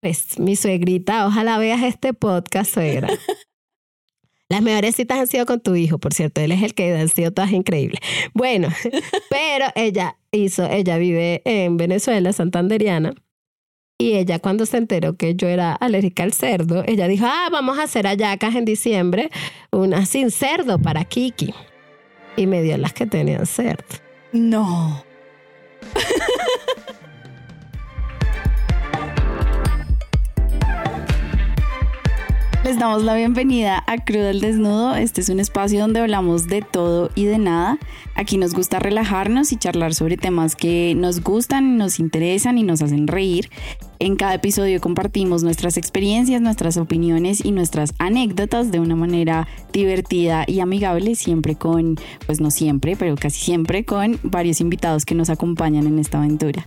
pues mi suegrita, ojalá veas este podcast, suegra. Las mejores citas han sido con tu hijo, por cierto, él es el que han sido todas increíbles. Bueno, pero ella hizo, ella vive en Venezuela, santanderiana, y ella cuando se enteró que yo era alérgica al cerdo, ella dijo, ah, vamos a hacer ayacas en diciembre, una sin cerdo para Kiki. Y me dio las que tenían cerdo. No. Les damos la bienvenida a Crudo el Desnudo. Este es un espacio donde hablamos de todo y de nada. Aquí nos gusta relajarnos y charlar sobre temas que nos gustan, nos interesan y nos hacen reír. En cada episodio compartimos nuestras experiencias, nuestras opiniones y nuestras anécdotas de una manera divertida y amigable, siempre con, pues no siempre, pero casi siempre con varios invitados que nos acompañan en esta aventura.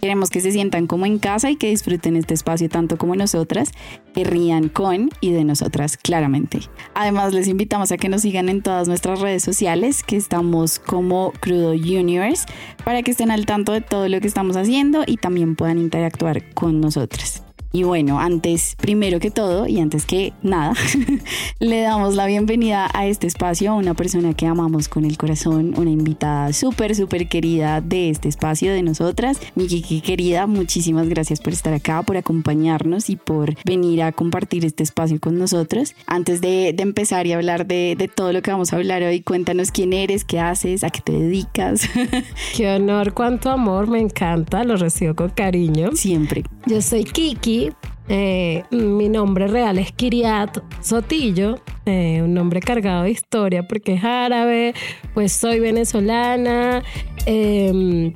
Queremos que se sientan como en casa y que disfruten este espacio tanto como nosotras, que rían con y de nosotras claramente. Además, les invitamos a que nos sigan en todas nuestras redes sociales, que estamos como Crudo Universe, para que estén al tanto de todo lo que estamos haciendo y también puedan interactuar con nosotras. Y bueno, antes, primero que todo y antes que nada, le damos la bienvenida a este espacio a una persona que amamos con el corazón, una invitada súper, súper querida de este espacio de nosotras. Mi Kiki querida, muchísimas gracias por estar acá, por acompañarnos y por venir a compartir este espacio con nosotros. Antes de, empezar y hablar de, de, todo lo que vamos a hablar hoy, cuéntanos quién eres, qué haces, a qué te dedicas. Qué honor, cuánto amor, me encanta, lo recibo con cariño. Siempre. Yo soy Kiki eh, mi nombre real es Kiriat Sotillo, eh, un nombre cargado de historia porque es árabe, pues soy venezolana, em,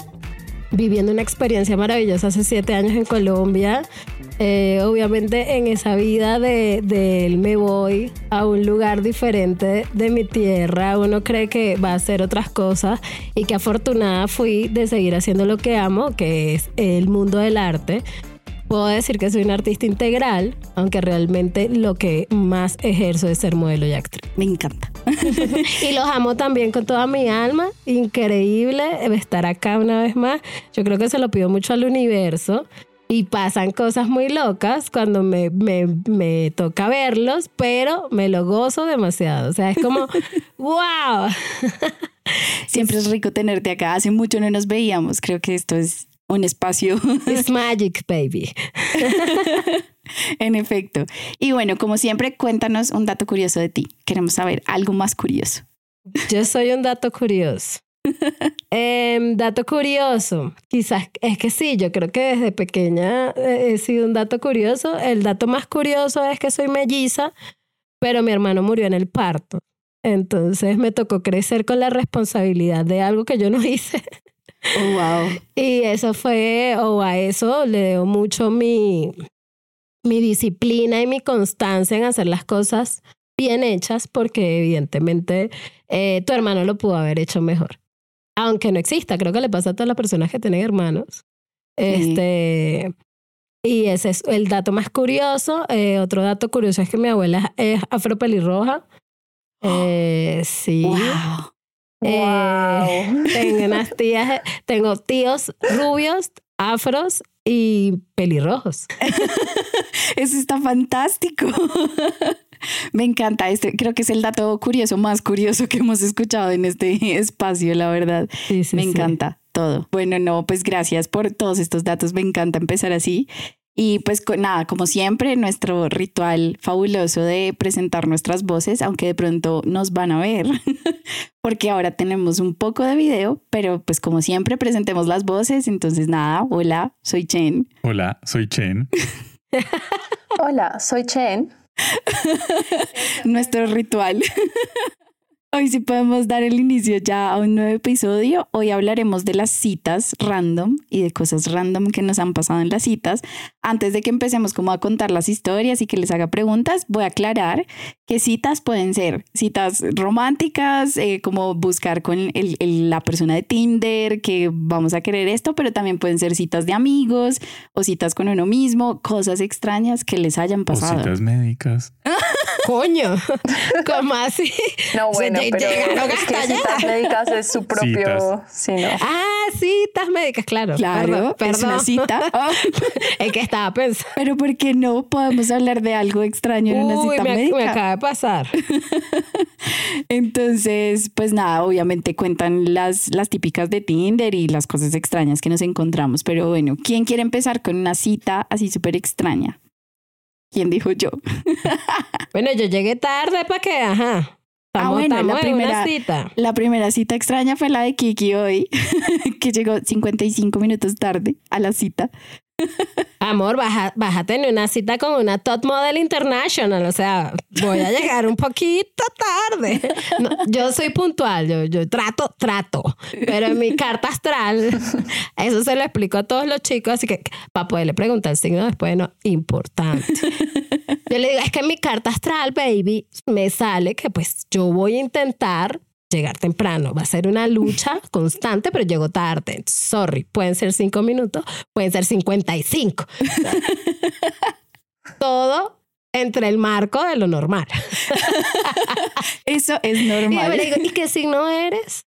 viviendo una experiencia maravillosa hace siete años en Colombia. Eh, obviamente en esa vida de, de, me voy a un lugar diferente de mi tierra, uno cree que va a hacer otras cosas y que afortunada fui de seguir haciendo lo que amo, que es el mundo del arte puedo decir que soy una artista integral, aunque realmente lo que más ejerzo es ser modelo y actriz. Me encanta. y los amo también con toda mi alma. Increíble estar acá una vez más. Yo creo que se lo pido mucho al universo. Y pasan cosas muy locas cuando me, me, me toca verlos, pero me lo gozo demasiado. O sea, es como, wow. Siempre es rico tenerte acá. Hace mucho no nos veíamos. Creo que esto es un espacio. Es magic, baby. en efecto. Y bueno, como siempre, cuéntanos un dato curioso de ti. Queremos saber algo más curioso. Yo soy un dato curioso. Em, dato curioso, quizás es que sí, yo creo que desde pequeña he sido un dato curioso. El dato más curioso es que soy melliza, pero mi hermano murió en el parto. Entonces me tocó crecer con la responsabilidad de algo que yo no hice. Oh, wow. Y eso fue, o a eso le debo mucho mi, mi disciplina y mi constancia en hacer las cosas bien hechas, porque evidentemente eh, tu hermano lo pudo haber hecho mejor. Aunque no exista, creo que le pasa a todas las personas que tienen hermanos. Este, y ese es el dato más curioso. Eh, otro dato curioso es que mi abuela es afropelirroja. Eh, sí. Wow. Eh, tengo unas tías, tengo tíos rubios, afros y pelirrojos. Eso está fantástico. Me encanta. Este creo que es el dato curioso más curioso que hemos escuchado en este espacio, la verdad. Me encanta todo. Bueno, no, pues gracias por todos estos datos. Me encanta empezar así. Y pues nada, como siempre, nuestro ritual fabuloso de presentar nuestras voces, aunque de pronto nos van a ver, porque ahora tenemos un poco de video, pero pues como siempre presentemos las voces. Entonces nada, hola, soy Chen. Hola, soy Chen. hola, soy Chen. nuestro ritual. Hoy sí podemos dar el inicio ya a un nuevo episodio. Hoy hablaremos de las citas random y de cosas random que nos han pasado en las citas. Antes de que empecemos como a contar las historias y que les haga preguntas, voy a aclarar que citas pueden ser citas románticas, eh, como buscar con la persona de Tinder, que vamos a querer esto, pero también pueden ser citas de amigos o citas con uno mismo, cosas extrañas que les hayan pasado. O citas médicas. Coño, ¿cómo así? No, bueno, pero es que citas médicas es su propio... Sí, ¿no? Ah, citas médicas, claro. Claro, perdón, es una cita. es que estaba pensando. Pero ¿por qué no podemos hablar de algo extraño en una cita me, médica? me acaba de pasar. Entonces, pues nada, obviamente cuentan las, las típicas de Tinder y las cosas extrañas que nos encontramos. Pero bueno, ¿quién quiere empezar con una cita así súper extraña? ¿Quién dijo yo? Bueno, yo llegué tarde para que, ajá. Ah, bueno, la primera- cita. La primera cita extraña fue la de Kiki hoy, que llegó 55 minutos tarde a la cita. Amor, vas a, vas tener una cita con una top model international. O sea, voy a llegar un poquito tarde. Yo soy puntual, yo, yo trato, trato. Pero en mi carta astral, eso se lo explico a todos los chicos. Así que para poderle preguntar el signo después, no, importante. Yo le digo, es que en mi carta astral, baby, me sale que pues yo voy a intentar llegar temprano. Va a ser una lucha constante, pero llego tarde. Sorry, pueden ser cinco minutos, pueden ser 55. Todo entre el marco de lo normal. Eso es Y normal. le digo, ¿y qué signo eres?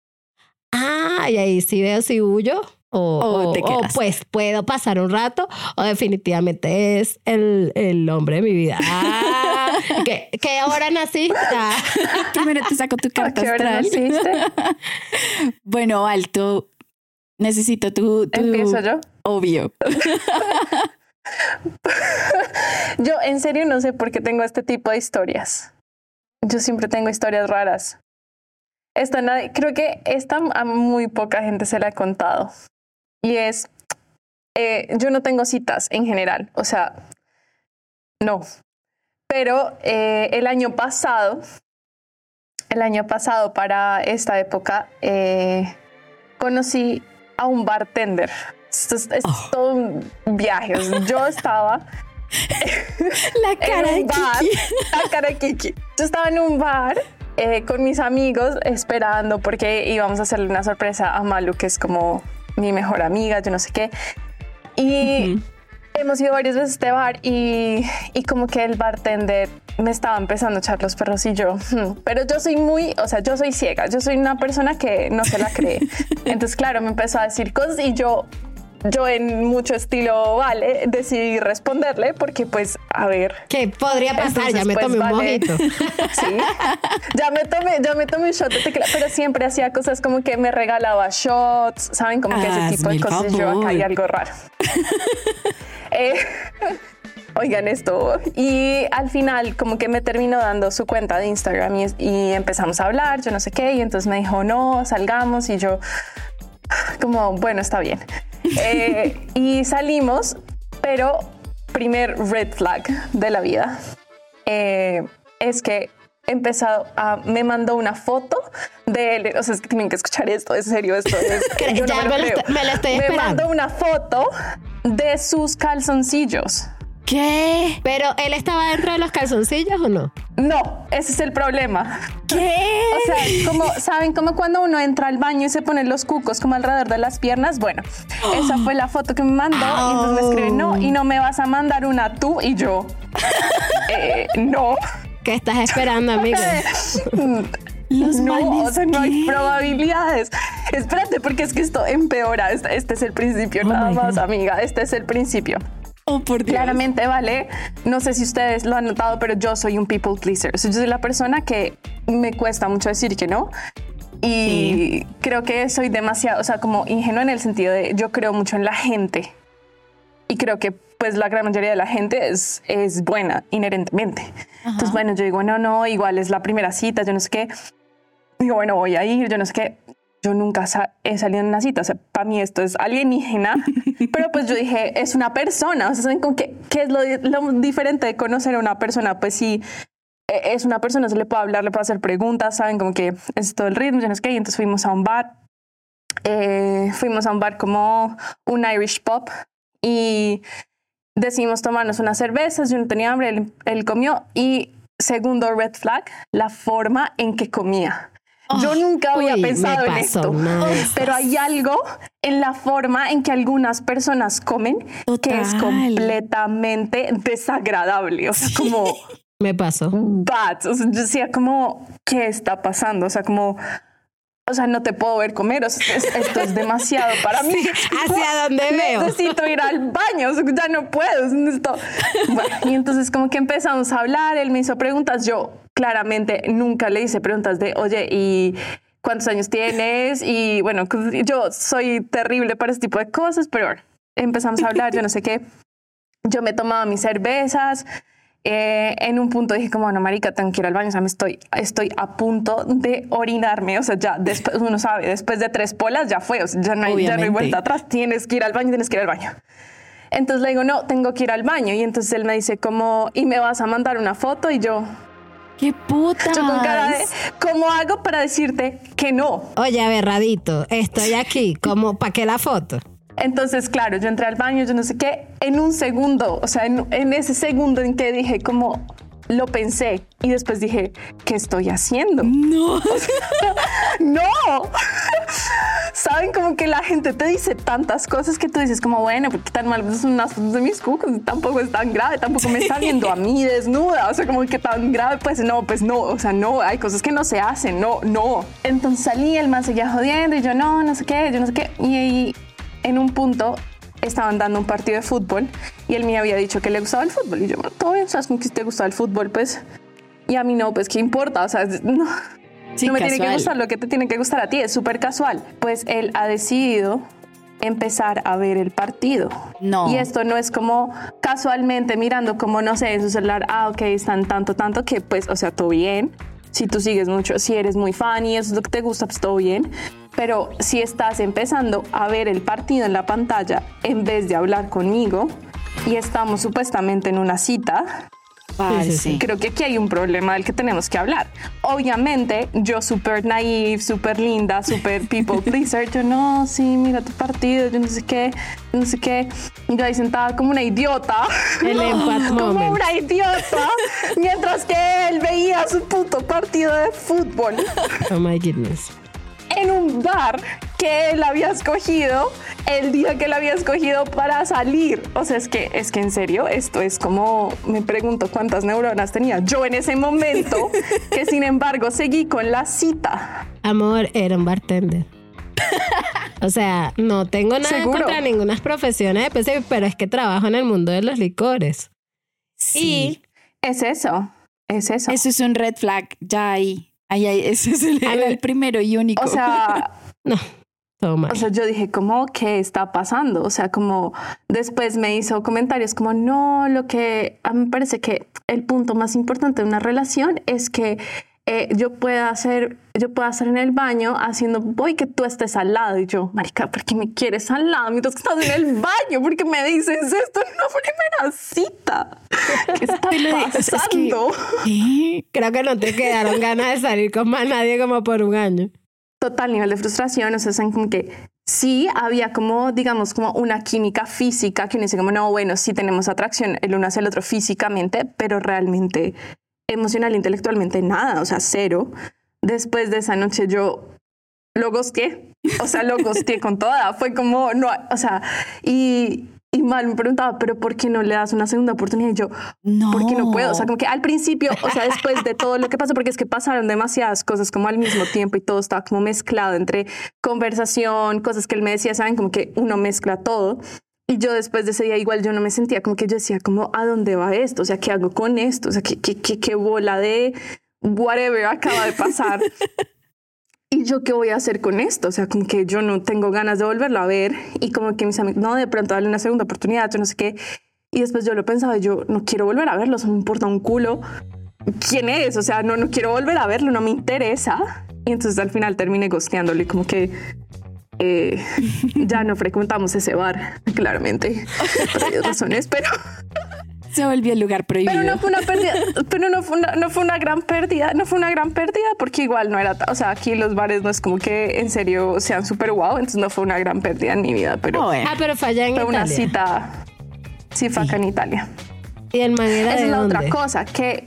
Ah, y ahí sí veo si huyo. O, O te o, pues puedo pasar un rato o definitivamente es el, el hombre de mi vida. Ah, ¿qué, ¿Qué hora naciste? Ah. Primero te saco tu ¿A carta qué hora astral. naciste? Bueno, alto. Necesito tu, tu Empiezo yo. obvio. Yo en serio no sé por qué tengo este tipo de historias. Yo siempre tengo historias raras. Esta nadie, creo que esta a muy poca gente se la he contado. Y es, eh, yo no tengo citas en general, o sea, no. Pero eh, el año pasado, el año pasado para esta época, eh, conocí a un bartender. Esto es, es Oh. todo un viaje. Yo estaba La cara en un bar, Kiki. la cara de Kiki. Yo estaba en un bar eh, con mis amigos esperando porque íbamos a hacerle una sorpresa a Malu, que es como mi mejor amiga, yo no sé qué. Y hemos ido varias veces a este bar y, y como que el bartender me estaba empezando a echar los perros y yo, "Hmm". pero yo soy muy, o sea, yo soy ciega, yo soy una persona que no se la cree. Entonces, claro, me empezó a decir cosas y yo, yo en mucho estilo, vale, decidí responderle porque pues, a ver, ¿Qué podría pasar? Entonces, ya me pues, tomé un mojito. Sí, ya me tomé, ya me tomé un shot de tequila, pero siempre hacía cosas como que me regalaba shots, ¿saben? Como que ese tipo Hazme de cosas. Yo acá hay algo raro. Eh, oigan esto. Y al final como que me terminó dando su cuenta de Instagram y, y empezamos a hablar, yo no sé qué, y entonces me dijo, no, salgamos y yo como, bueno, está bien. Eh, y salimos, pero primer red flag de la vida eh, es que empezado a, me mandó una foto de él, o sea, es que tienen que escuchar esto, es serio, esto es, Cre- yo no ya me lo me lo creo. estoy- me lo estoy Me esperando. mandó una foto de sus calzoncillos. ¿Qué? Pero él estaba dentro de los calzoncillos o no? No, ese es el problema. ¿Qué? O sea, como, ¿saben? Como cuando uno entra al baño y se pone los cucos como alrededor de las piernas. Bueno, esa fue la foto que me mandó. Y entonces me escribe, no, y no me vas a mandar una tú y yo. Eh, no. ¿Qué estás esperando, amigo? Los No, o sea, no hay probabilidades. Espérate, porque es que esto empeora. Este, este es el principio, Oh nada más, God. amiga. Este es el principio. Oh, por Dios. Claramente, vale. No sé si ustedes lo han notado, pero yo soy un people pleaser. Yo soy la persona que me cuesta mucho decir que no. Y creo que soy demasiado, o sea, como ingenua en el sentido de yo creo mucho en la gente. Y creo que pues la gran mayoría de la gente es, es buena inherentemente. Entonces, bueno, yo digo, no, no, igual es la primera cita, yo no sé qué. Digo, bueno, voy a ir, yo no sé qué. Yo nunca sa- he salido en una cita, o sea, para mí esto es alienígena, pero pues yo dije, es una persona, o sea, ¿saben con qué, qué es lo, lo diferente de conocer a una persona? Pues sí, e- es una persona, se le puede hablar, le puede hacer preguntas, ¿saben? Como que es todo el ritmo, yo no sé qué, y entonces fuimos a un bar, eh, fuimos a un bar como un Irish Pop y decidimos tomarnos unas cervezas, yo no tenía hambre, él, él comió y segundo red flag, la forma en que comía. Yo nunca había Uy, pensado en esto, pero hay algo en la forma en que algunas personas comen que es completamente desagradable, o sea, como Me pasó. bad. O sea, yo decía como, ¿qué está pasando? O sea, como o sea, no te puedo ver comer, o sea, es- esto es demasiado para mí. ¿Hacia dónde veo? Necesito ir al baño, o sea, ya no puedo. necesito- Bueno, y entonces como que empezamos a hablar, él me hizo preguntas, yo claramente nunca le hice preguntas de, oye, ¿y cuántos años tienes? Y bueno, yo soy terrible para este tipo de cosas, pero bueno, empezamos a hablar, yo no sé qué. Yo me tomaba mis cervezas. Eh, en un punto dije como, no, marica, tengo que ir al baño, o sea, me estoy, estoy a punto de orinarme, o sea, ya después, uno sabe, después de tres polas ya fue, o sea, ya no hay, ya no hay vuelta atrás, tienes que ir al baño, tienes que ir al baño. Entonces le digo, no, tengo que ir al baño. Y entonces él me dice como, ¿y me vas a mandar una foto? Y yo, ¡Qué puta! yo con cara de, ¿cómo hago para decirte que no? Oye, aberradito, estoy aquí, como para qué la foto. Entonces, claro, yo entré al baño, yo no sé qué, en un segundo, o sea, en, en ese segundo en que dije como, lo pensé y después dije, ¿qué estoy haciendo? No. no. Saben como que la gente te dice tantas cosas que tú dices como, bueno, porque tan mal son unas fotos de mis cucos, tampoco es tan grave, tampoco me está viendo a mí desnuda, o sea, como que tan grave, pues no, pues no, o sea, no, hay cosas que no se hacen, no, no. Entonces salí, el man seguía jodiendo y yo no, no sé qué, yo no sé qué, y ahí en un punto estaban dando un partido de fútbol y él me había dicho que le gustaba el fútbol y yo, todo bien, sabes que te gusta el fútbol, pues, y a mí no, pues, ¿qué importa? O sea, no, Sí, no me tiene que gustar lo que te tiene que gustar a ti, es súper casual. Pues él ha decidido empezar a ver el partido. No. Y esto no es como casualmente mirando como, no sé, en su celular, ah, ok, están tanto, tanto, que pues, o sea, todo bien. Si tú sigues mucho, si eres muy fan y eso es lo que te gusta, pues todo bien. Pero si estás empezando a ver el partido en la pantalla en vez de hablar conmigo y estamos supuestamente en una cita. Sí, sí, sí. creo que aquí hay un problema del que tenemos que hablar. Obviamente, yo súper naive, súper linda, súper people pleaser, yo no, sí, mira tu partido, yo no sé qué, no sé qué. Yo ahí sentada como una idiota. El empath como moment. una idiota. mientras que él veía su puto partido de fútbol Oh my goodness. En un bar que él había escogido el día que él había escogido para salir. O sea, es que, es que en serio, esto es como, me pregunto cuántas neuronas tenía yo en ese momento, que sin embargo seguí con la cita. Amor, era un bartender. O sea, no tengo nada ¿Seguro? contra ninguna profesión específica, pero es que trabajo en el mundo de los licores. Sí. Es eso, es eso. Eso es un red flag, ya ahí. Ahí, ahí, ese es el, primero y único. O sea, No. O sea, yo dije, ¿cómo? ¿Qué está pasando? O sea, como después me hizo comentarios como, no, lo que a mí me parece que el punto más importante de una relación es que eh, yo pueda hacer, yo pueda estar en el baño haciendo, voy que tú estés al lado. Y yo, marica, ¿por qué me quieres al lado mientras que estás en el baño? ¿Por qué me dices esto en una primera cita? ¿Qué está es que- pasando? Creo que no te quedaron ganas de salir con más nadie como por un año. total nivel de frustración, o sea, saben como que sí había como, digamos, como una química física que uno dice como, no, bueno, sí tenemos atracción el uno hacia el otro físicamente, pero realmente emocional, intelectualmente nada, o sea, cero. Después de esa noche yo lo gosteé, o sea, lo gosteé con toda, fue como, no, o sea, y, y mal me preguntaba, pero ¿por qué no le das una segunda oportunidad? Y yo, No. porque no puedo. O sea, como que al principio, o sea, después de todo lo que pasó, porque es que pasaron demasiadas cosas como al mismo tiempo y todo estaba como mezclado entre conversación, cosas que él me decía, saben, como que uno mezcla todo. Y yo después de ese día igual yo no me sentía como que yo decía como, ¿a dónde va esto? O sea, ¿qué hago con esto? O sea, ¿qué, qué, qué, qué bola de whatever acaba de pasar? ¿Y yo qué voy a hacer con esto? O sea, como que yo no tengo ganas de volverlo a ver y como que mis amigos, no, de pronto darle una segunda oportunidad, yo no sé qué. Y después yo lo pensaba, yo no quiero volver a verlo, eso me importa un culo. ¿Quién es? O sea, no, no quiero volver a verlo, no me interesa. Y entonces al final terminé gosteándolo y como que eh, ya no frecuentamos ese bar, claramente, por varias razones, pero, Se volvió el lugar prohibido. pero no fue una pérdida, pero no fue una, no fue una gran pérdida, no fue una gran pérdida porque igual no era, o sea, aquí los bares no es como que en serio sean súper guau, entonces no fue una gran pérdida en mi vida, pero No, eh. Ah, pero falla en fue una cita, sí, fue acá en Italia. Y el man era Esa de es la dónde? otra cosa, que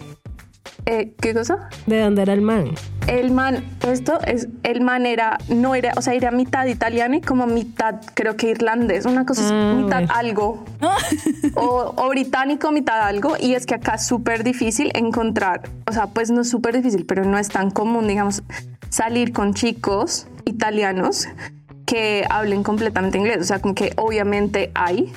Eh, ¿Qué cosa? ¿De dónde era el man? El man, esto es, el man era, no era, o sea, era mitad italiano y como mitad, creo que irlandés, una cosa, así, Ah, mitad bueno. algo, o, o británico, mitad algo, y es que acá es súper difícil encontrar, o sea, pues no es súper difícil, pero no es tan común, digamos, salir con chicos italianos que hablen completamente inglés, o sea, como que obviamente hay,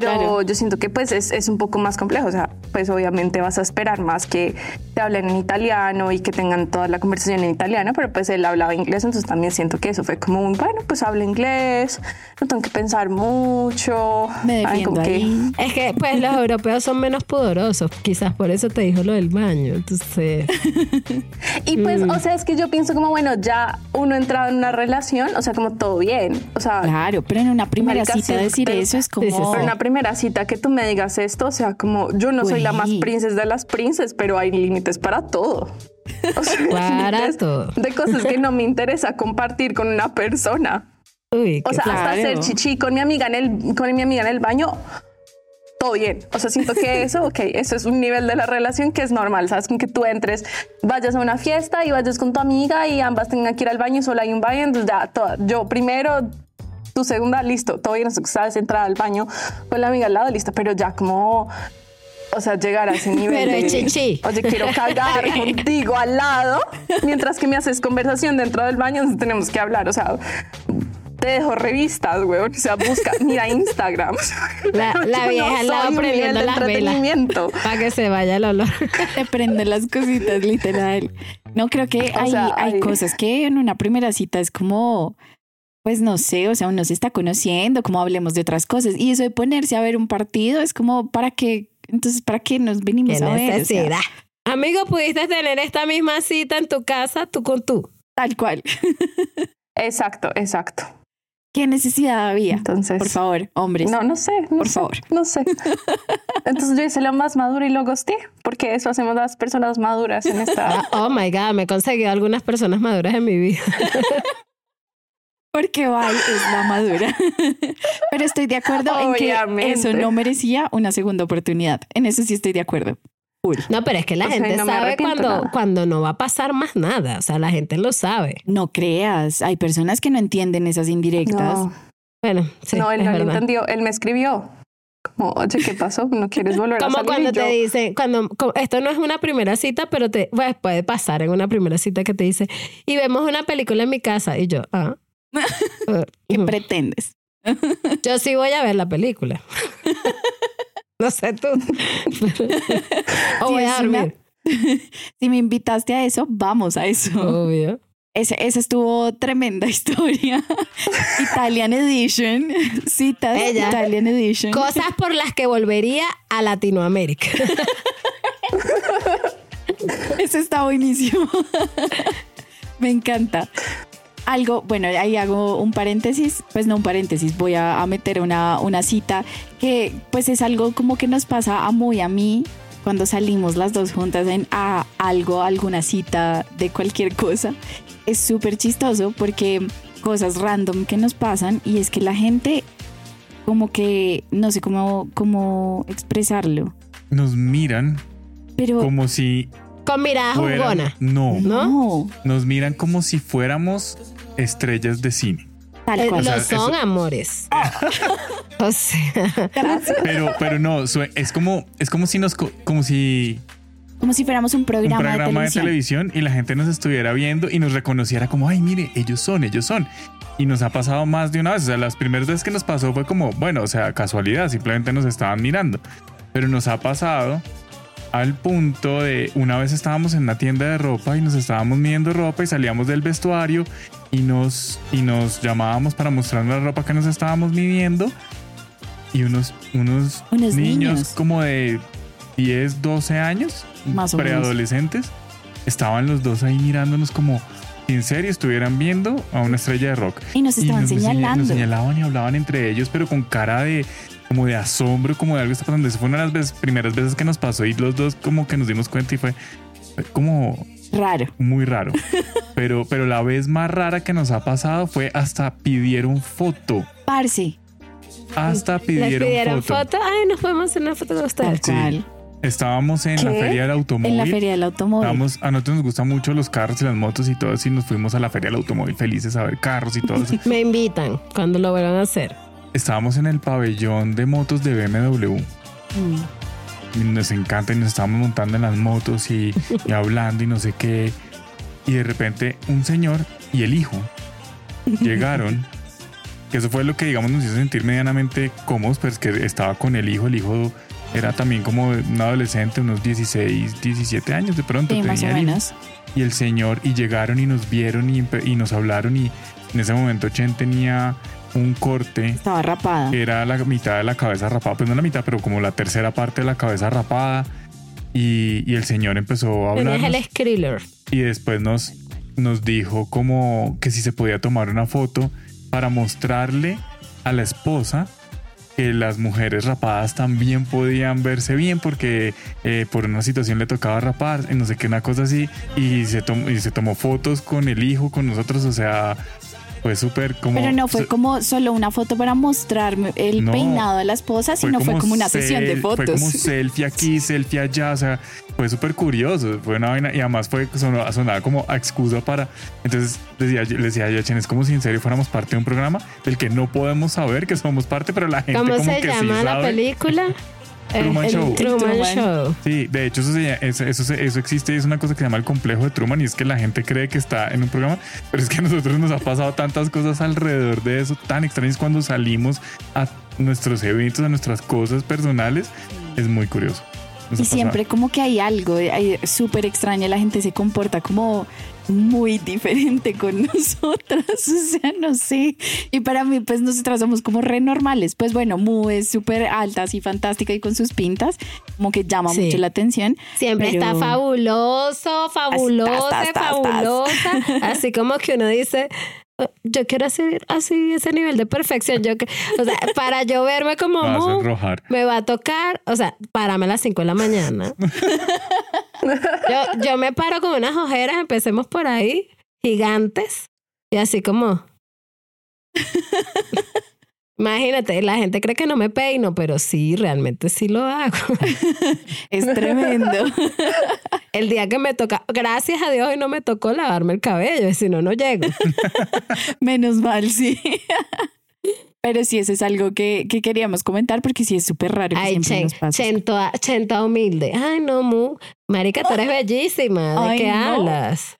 pero Claro. yo siento que pues es, es un poco más complejo, o sea, pues obviamente vas a esperar más que te hablen en italiano y que tengan toda la conversación en italiano, pero pues él hablaba inglés, entonces también siento que eso fue como un, bueno, pues habla inglés, no tengo que pensar mucho. Me Ay, como que-. Es que pues los europeos son menos pudorosos, quizás por eso te dijo lo del baño. Entonces, Y pues, Mm. o sea, es que yo pienso como, bueno, ya uno ha entrado en una relación, o sea, como todo bien, o sea, Claro, pero en una primera cita sí, decir pero- eso es como... Pero en la primera cita que tú me digas esto, o sea, como yo no soy la más princesa de las princes, pero hay límites para todo. O sea, Para todo. De cosas que no me interesa compartir con una persona. uy, O sea, Claro. hasta hacer chichi con mi amiga en el, con mi amiga en el baño, todo bien. O sea, siento que eso, ok, eso es un nivel de la relación que es normal, ¿sabes? Con que tú entres, vayas a una fiesta y vayas con tu amiga y ambas tengan que ir al baño y solo hay un baño, entonces ya, toda- yo primero, tu segunda, listo, todo bien, sabes entrar al baño con la amiga al lado, listo, pero ya como... O sea, llegar a ese nivel Pero de... chichi. Oye, quiero cagar contigo al lado mientras que me haces conversación dentro del baño, entonces tenemos que hablar. O sea, te dejo revistas, güey. O sea, busca, mira Instagram. La, la vieja no al lado prendiendo velas entretenimiento. para que se vaya el olor. te prende las cositas, literal. No, creo que O hay, sea, hay hay- cosas que en una primera cita es como, pues no sé, o sea, uno se está conociendo, como hablemos de otras cosas. Y eso de ponerse a ver un partido es como, ¿para qué? Entonces, ¿para qué nos venimos Qué a ver? O sea, necesidad. Amigo, pudiste tener esta misma cita en tu casa, tú con tú. tal cual. Exacto, exacto. ¿Qué necesidad había? Entonces, Por favor, hombres. no, no sé, no Por sé, favor. no sé. Entonces yo hice lo más maduro y lo gosté, porque eso hacemos las personas maduras en esta. Oh my God, me he conseguido algunas personas maduras en mi vida. Porque Val es la madura. Pero estoy de acuerdo en que eso no merecía una segunda oportunidad. En eso sí estoy de acuerdo. Full. No, pero es que la O sea, gente no sabe cuando, nada. cuando no va a pasar más nada. O sea, la gente lo sabe. No creas, hay personas que no entienden esas indirectas. No, Bueno, sí, no, él no lo entendió. Él me escribió. Como, oye, ¿qué pasó? ¿No quieres volver a Como salir? cuando te dicen, cuando esto no es una primera cita, pero te pues, puede pasar en una primera cita que te dice, y vemos una película en mi casa. Y yo, ah. ¿Qué ujú. pretendes? yo sí voy a ver la película. no sé tú. o voy a dormir. Si me invitaste a eso, vamos a eso. Obvio. Ese, esa estuvo tremenda historia. Italian Edition. Citas. Ella. Italian Edition. Cosas por las que volvería a Latinoamérica. Eso está buenísimo. Me encanta. Algo, bueno, ahí hago un paréntesis, pues no un paréntesis, voy a, a meter una, una cita que pues es algo como que nos pasa a muy a mí cuando salimos las dos juntas en a algo, alguna cita de cualquier cosa. Es súper chistoso porque cosas random que nos pasan y es que la gente como que no sé cómo, cómo expresarlo, Nos miran pero como si Con mirada jugona. No, ¿no? no, nos miran como si fuéramos estrellas de cine. tal Eh, cual. lo sea, son eso- amores. o sea. Pero, pero no, es como, es como si nos, co- como si Como si fuéramos un un programa, programa de de televisión. televisión y la gente nos estuviera viendo y nos reconociera como, ay, mire, ellos son, ellos son. Y nos ha pasado más de una vez. O sea, las primeras veces que nos pasó fue como, bueno, o sea, casualidad, simplemente nos estaban mirando. Pero nos ha pasado al punto de una vez estábamos en una tienda de ropa y nos estábamos midiendo ropa y salíamos del vestuario y nos, y nos llamábamos para mostrarnos la ropa que nos estábamos midiendo y unos, unos, Unos niños, niños. como de 10, 12 años, Más o menos. preadolescentes, estaban los dos ahí mirándonos como si en serio estuvieran viendo a una estrella de rock. Y nos estaban señal- señalando. nos señalaban y hablaban entre ellos, pero con cara de como de asombro, como de algo está pasando. Esa fue una de las veces- primeras veces que nos pasó y los dos como que nos dimos cuenta y fue, fue como Raro. muy raro. Pero, pero la vez más rara que nos ha pasado fue hasta pidieron foto. Parce. Hasta pidieron, pidieron foto. foto. Ay, nos podemos hacer una foto de ustedes. Sí. Estábamos en la feria del automóvil. En la feria del automóvil. Estábamos- a nosotros nos gustan mucho los carros y las motos y todo eso y nos fuimos a la feria del automóvil felices a ver carros y todo eso. Me invitan cuando lo vuelvan a hacer. Estábamos en el pabellón de motos de BMW. Mm. Y nos encanta y nos estábamos montando en las motos y, y hablando y no sé qué. Y de repente un señor y el hijo llegaron. Que eso fue lo que, digamos, nos hizo sentir medianamente cómodos, pero es que estaba con el hijo. El hijo era también como un adolescente, unos 16, 17 años de pronto. Sí, más o tenía menos. Y el señor, y llegaron y nos vieron y, y nos hablaron. Y en ese momento Chen tenía un corte Estaba rapada. era la mitad de la cabeza rapada, pues no la mitad, pero como la tercera parte de la cabeza rapada. Y, y el señor empezó a hablar el Skriller. y después nos, nos dijo como que si se podía tomar una foto para mostrarle a la esposa que las mujeres rapadas también podían verse bien porque eh, por una situación le tocaba rapar, y no sé qué, una cosa así, y se, tomó, y se tomó fotos con el hijo, con nosotros, o sea, fue súper como... Pero no fue como solo una foto para mostrarme el No. peinado de la esposa, sino fue como una sesión de fotos. Fue como selfie aquí, selfie allá, o sea, fue súper curioso, fue una vaina y además fue sonaba, sonaba como a excusa para, entonces decía, le decía a Chen, es como si en serio fuéramos parte de un programa del que no podemos saber que somos parte, pero la gente ¿Cómo como se que llama sí la sabe. película? Truman El Show. Truman, Truman. Show. Sí, de hecho eso, se- eso, eso, existe y es una cosa que se llama el complejo de Truman y es que la gente cree que está en un programa, pero es que a nosotros nos ha pasado tantas cosas alrededor de eso, tan extrañas cuando salimos a nuestros eventos, a nuestras cosas personales, es muy curioso. Nos Y siempre como que hay algo hay- súper extraño, la gente se comporta como muy diferente con nosotras, o sea, no sé. Y para mí, pues nosotras somos como re normales. Pues bueno, Mu es súper alta, así fantástica y con sus pintas, como que llama Sí. mucho la atención. Siempre Pero- está fabuloso, fabulosa, estás, fabulosa. Así como que uno dice, "Oh, yo quiero hacer así ese nivel de perfección. Yo que, o sea, para yo verme como Mu, me va a tocar, o sea, párame a las 5 de la mañana. yo, yo me paro con unas ojeras, empecemos por ahí, gigantes, y así como. Imagínate, la gente cree que no me peino, pero sí, realmente sí lo hago. Es tremendo. El día que me toca, gracias a Dios hoy no me tocó lavarme el cabello, si no, no llego. Menos mal, sí. Pero sí, eso es algo que, que queríamos comentar porque sí es súper raro que Ay, siempre Chen, nos. Chenta, humilde. Ay, no, Mu. Marica, tú eres bellísima. ¿De Ay, qué no. hablas?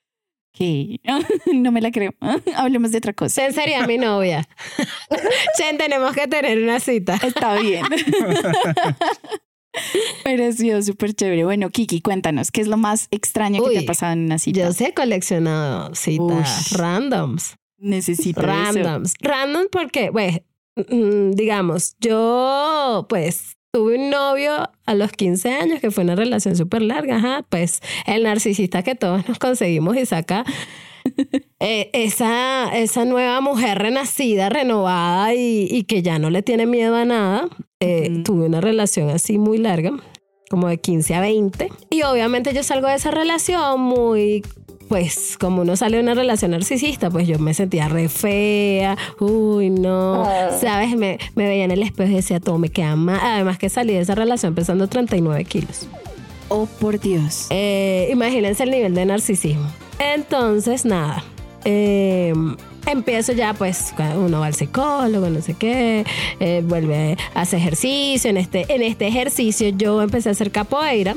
¿Qué? No me la creo. Hablemos de otra cosa. Chen sería mi novia. Chen, tenemos que tener una cita. Está bien. Pero ha sido súper chévere. Bueno, Kiki, cuéntanos, ¿qué es lo más extraño que te ha pasado en una cita? Yo sí he coleccionado citas Ush. randoms. Necesito eso. Randoms. Random porque, mm, digamos, yo, pues, tuve un novio a los 15 años que fue una relación súper larga, ajá, pues, el narcisista que todos nos conseguimos y saca eh, esa, esa nueva mujer renacida, renovada y, y que ya no le tiene miedo a nada. Eh. Tuve una relación así muy larga, como de 15 a 20. Y obviamente yo salgo de esa relación muy pues como uno sale de una relación narcisista, pues yo me sentía re fea, uy, no, Ah. sabes, me, me veía en el espejo y decía, todo me queda mal. Además que salí de esa relación pesando 39 kilos. Oh, por Dios. Eh, imagínense el nivel de narcisismo. Entonces, nada. eh, empiezo ya, pues, uno va al psicólogo, no sé qué, eh, vuelve a hacer ejercicio. En este, en este ejercicio yo empecé a hacer capoeira.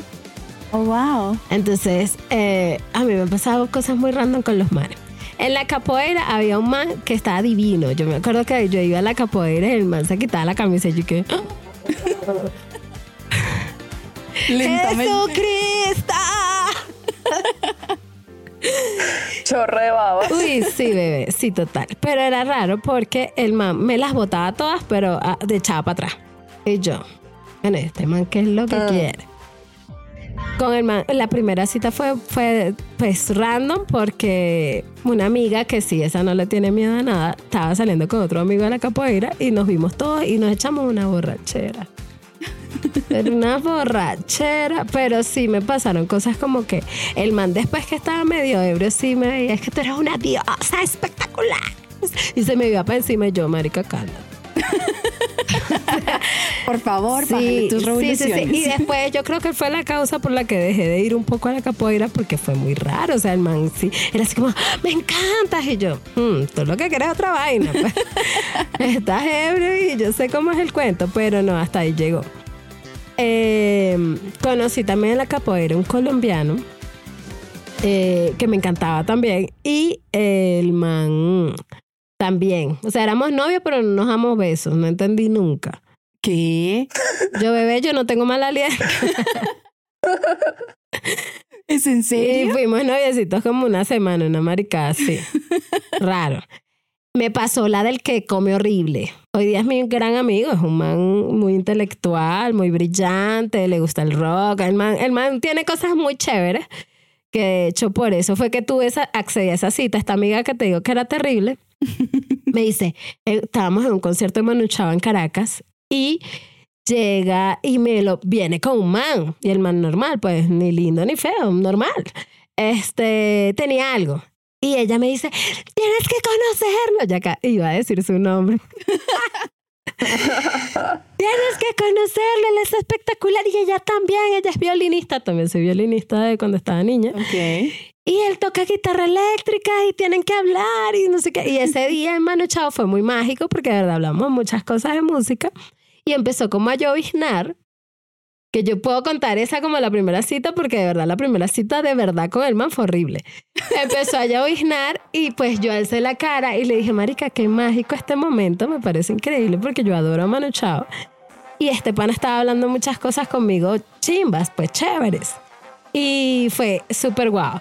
Oh, wow. Entonces, eh, a mí me han pasado cosas muy random con los manes. En la capoeira había un man que estaba divino. Yo me acuerdo que yo iba a la capoeira y el man se quitaba la camisa y yo que... Lentamente. ¡Jesucristo! Chorro de baba. Uy, sí, bebé, sí, total. Pero era raro porque el man me las botaba todas, pero ah, de echaba para atrás. Y yo, bueno, este man, ¿qué es lo que Ah. quiere? Con el man, la primera cita fue, fue pues random porque una amiga que sí, esa no le tiene miedo a nada, estaba saliendo con otro amigo de la capoeira y nos vimos todos y nos echamos una borrachera. Era una borrachera, pero sí me pasaron cosas como que el man después que estaba medio ebrio sí me veía, es que tú eres una diosa espectacular. Y se me iba para encima y yo, marica, calma. Por favor, bájale tus sí, sí, revoluciones. sí. Y después yo creo que fue la causa por la que dejé de ir un poco a la capoeira porque fue muy raro. O sea, el man sí, era así como, me encantas. Y yo, "Hmm, tú lo que quieres es otra vaina. pues. Estás ebrio y yo sé cómo es el cuento, pero no, hasta ahí llegó. Eh, conocí también en la capoeira un colombiano eh, que me encantaba también. Y el man también. O sea, éramos novios, pero no nos damos besos. No entendí nunca. ¿Qué? Yo, bebé, yo no tengo mala alianza. ¿Es en Y serio? fuimos noviecitos como una semana, una maricada así. Raro. Me pasó la del que come horrible. Hoy día es mi gran amigo, es un man muy intelectual, muy brillante, le gusta el rock. El man, el man tiene cosas muy chéveres. Que de hecho, por eso fue que tuve esa, accedí a esa cita. Esta amiga que te digo que era terrible, me dice: eh, estábamos en un concierto de Manu Chao en Caracas y llega y me lo viene con un man y el man normal pues ni lindo ni feo normal. Este tenía algo. Y ella me dice tienes que conocerlo ya acá iba a decir su nombre. Tienes que conocerlo él es espectacular y ella también ella es violinista también soy violinista de cuando estaba niña. Y él toca guitarra eléctrica y tienen que hablar y no sé qué. Y ese día en Manu Chao fue muy mágico porque de verdad hablamos muchas cosas de música y empezó como a lloviznar. Que yo puedo contar esa como la primera cita porque de verdad la primera cita de verdad con el man fue horrible. Empezó a lloviznar y pues yo alcé la cara y le dije, marica, qué mágico este momento, me parece increíble porque yo adoro a Manu Chao. Y este pan estaba hablando muchas cosas conmigo chimbas, pues chéveres. Y fue súper guau.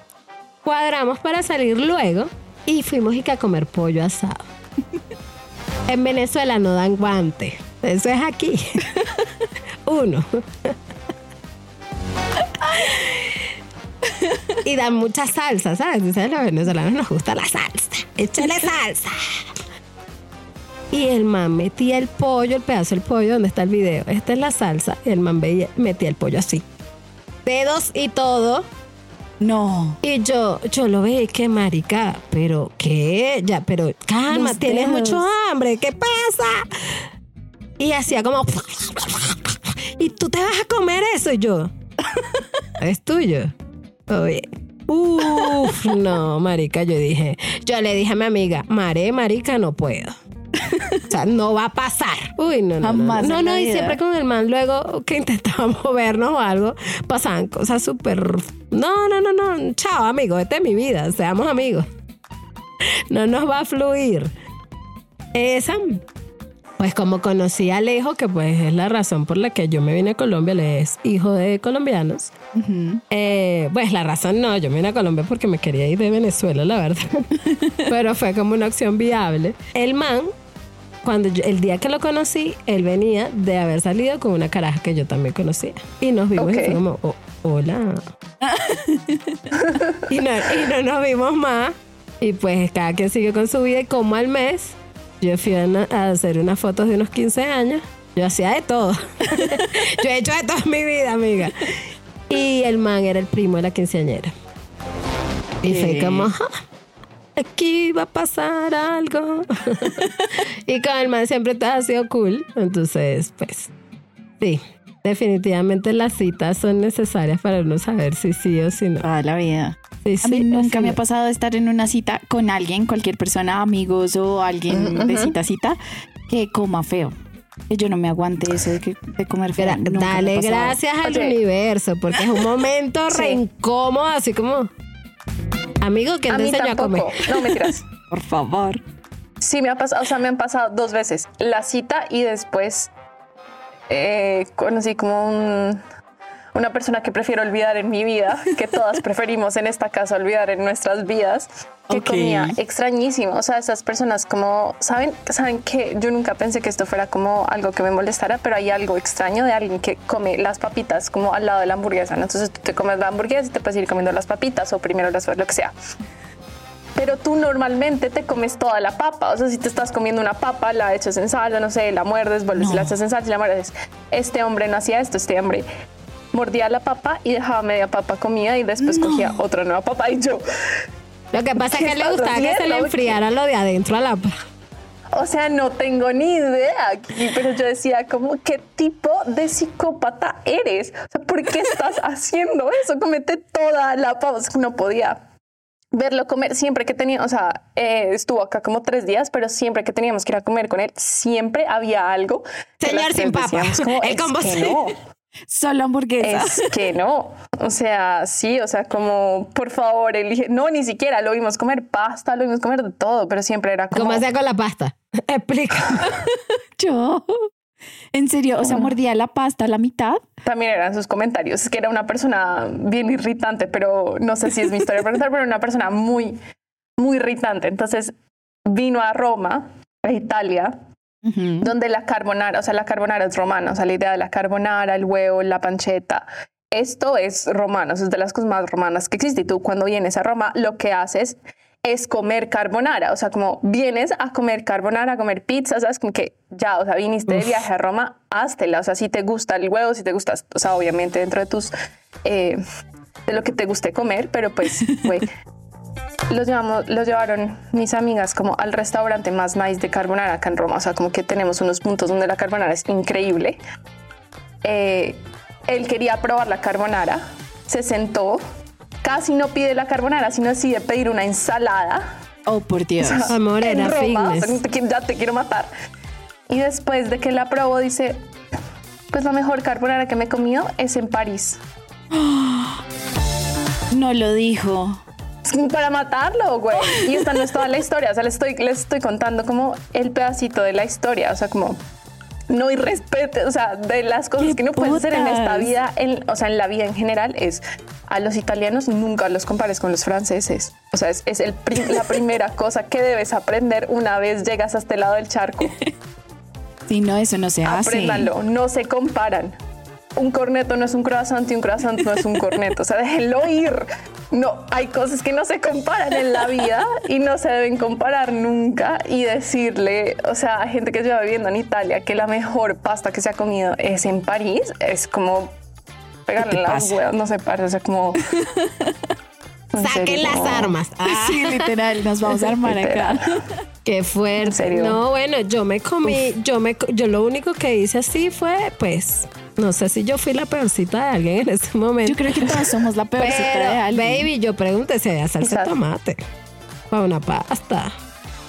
Cuadramos para salir luego y fuimos y que a comer pollo asado. En Venezuela no dan guante. Eso es aquí. Uno. Y dan mucha salsa, ¿sabes? Ustedes los venezolanos nos gusta la salsa. Échale salsa. Y el man metía el pollo, el pedazo del pollo, donde está el video. Esta es la salsa. Y el man veía- metía el pollo así. Dedos y todo. No. Y yo, yo lo veía, que marica, pero qué, ya, pero calma, Los tienes dedos. mucho hambre, ¿qué pasa? Y hacía como, y tú te vas a comer eso, y yo, es tuyo. Oye, uff, no, marica, yo dije, yo le dije a mi amiga, Mare, marica, no puedo. O sea, no va a pasar. Uy, no, no. Jamás No, no, no, y siempre con el man, luego que intentábamos vernos o algo, pasaban cosas súper. No, no, no, no. Chao, amigo, esta es mi vida. Seamos amigos. No nos va a fluir. Esa, pues como conocí a Alejo, que pues es la razón por la que yo me vine a Colombia, él es hijo de colombianos. Eh, pues la razón no, yo me vine a Colombia porque me quería ir de Venezuela, la verdad. Pero fue como una opción viable. El man, cuando yo- el día que lo conocí, él venía de haber salido con una caraja que yo también conocía. Y nos vimos y Ok. fue como, "Oh, hola. y, no, y no nos vimos más. Y pues cada quien sigue con su vida y como al mes, yo fui a, una- a hacer unas fotos de unos 15 años. Yo hacía de todo. yo he hecho de todo en mi vida, amiga. Y el man era el primo de la quinceañera. Y fue como, "Ah, aquí va a pasar algo. y con el man siempre todo ha sido cool. Entonces, pues, sí. Definitivamente las citas son necesarias para uno saber si sí o si no. Toda la vida. Sí, A mí sí, nunca me ha no. pasado estar en una cita con alguien, cualquier persona, amigos o alguien de cita a cita, que coma feo. Que yo no me aguante eso de, que, de comer feo. Me dale gracias al Oye. universo, porque es un momento Sí. re incómodo, así como. Amigo, que mí enseñó a comer? No, mentiras. Por favor. Sí, me ha pasado, o sea, me han pasado dos veces. La cita y después eh, conocí como un- una persona que prefiero olvidar en mi vida, que todas preferimos en esta casa olvidar en nuestras vidas, que Ok. comía extrañísimo. O sea, esas personas como, ¿saben? ¿Saben que Yo nunca pensé que esto fuera como algo que me molestara, pero hay algo extraño de alguien que come las papitas como al lado de la hamburguesa. ¿no? Entonces tú te comes la hamburguesa y te puedes ir comiendo las papitas o primero las lo que sea pero tú normalmente te comes toda la papa. O sea, si te estás comiendo una papa, la echas en salsa, no sé, la muerdes, vuelves y la No. echas en salsa y la muerdes. Este hombre no hacía esto, este hombre mordía la papa y dejaba media papa comida y después cogía otra nueva papa y yo. Lo que pasa es ¿Qué que le gustaba que se le enfriara lo de adentro a la. O sea, no tengo ni idea, aquí, pero yo decía, como, ¿qué tipo de psicópata eres? O sea, ¿por qué estás haciendo eso? Comete toda la pausa. No podía verlo comer siempre que tenía, o sea, eh, estuvo acá como tres días, pero siempre que teníamos que ir a comer con él, siempre había algo. Señor sin papa. como, El "Es combo que sí". no. Solo hamburguesa. Es que no. O sea, sí, o sea, como, por favor, elige. No, ni siquiera lo vimos comer pasta, lo vimos comer de todo, pero siempre era como. ¿Cómo hacía con la pasta? Explica. Yo. En serio, o sea, mordía la pasta a la mitad. También eran sus comentarios. Es que era una persona bien irritante, pero no sé si es mi historia para contar, pero era una persona muy, muy irritante. Entonces vino a Roma, a Italia, donde la carbonara, o sea, la carbonara es romana, o sea, la idea de la carbonara, el huevo, la pancheta, esto es romano, es de las cosas más romanas que existe. Y tú cuando vienes a Roma, lo que haces es comer carbonara, o sea, como vienes a comer carbonara, a comer pizza, sabes, como que ya, o sea, viniste de viaje a Roma, háztela, o sea, si te gusta el huevo, si te gusta, o sea, obviamente dentro de tus, eh, de lo que te guste comer, pero pues, güey, los, llevamos, los llevaron mis amigas como al restaurante más nice de carbonara acá en Roma. O sea, como que tenemos unos puntos donde la carbonara es increíble. Eh, él quería probar la carbonara, se sentó, casi no pide la carbonara, sino decide pedir una ensalada. Oh, por Dios. Amor, en era Roma, o sea, te quiero- ya te quiero matar. Y después de que la probó, dice, pues la mejor carbonara que me he comido es en París. No lo dijo. Para matarlo, güey. Y esta no es toda la historia. O sea, les estoy, les estoy contando como el pedacito de la historia. O sea, como no irrespete. O sea, de las cosas ¡Qué que no puedes hacer en esta vida, en- o sea, en la vida en general, es a los italianos nunca los compares con los franceses. O sea, es, es el prim- la primera cosa que debes aprender una vez llegas a este lado del charco. Si no, eso no se hace. Apréndanlo, no se comparan. Un corneto no es un croissant y un croissant no es un corneto. O sea, déjenlo ir. No, hay cosas que no se comparan en la vida y no se deben comparar nunca. Y decirle, o sea, a gente que lleva viviendo en Italia que la mejor pasta que se ha comido es en París, es como pegarle las huevas, no sé, parece o sea, como. en Saquen serio, las armas. Ah, Sí, literal, nos vamos a armar acá. Qué fuerte. ¿En serio? No, bueno, yo me comí, yo me, yo lo único que hice así fue, pues, no sé si yo fui la peorcita de alguien en ese momento. Yo creo que todos somos la peorcita de alguien. baby, yo pregunté si había salsa de tomate para una pasta.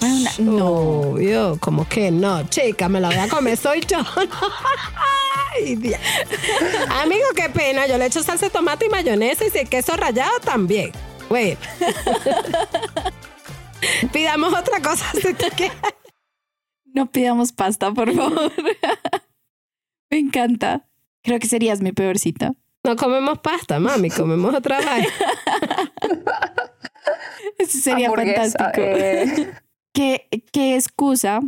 Una- no. Obvio, como que no, chica, me la voy a comer, soy yo. Ay, Dios. Amigo, qué pena, yo le echo salsa de tomate y mayonesa y si el queso rallado también. Bueno. Pidamos otra cosa si tú quieres. No pidamos pasta, por favor. Me encanta. Creo que serías mi peorcita. No comemos pasta, mami, comemos otra vaina. Eso sería fantástico. eh, ¿Qué, ¿Qué excusa,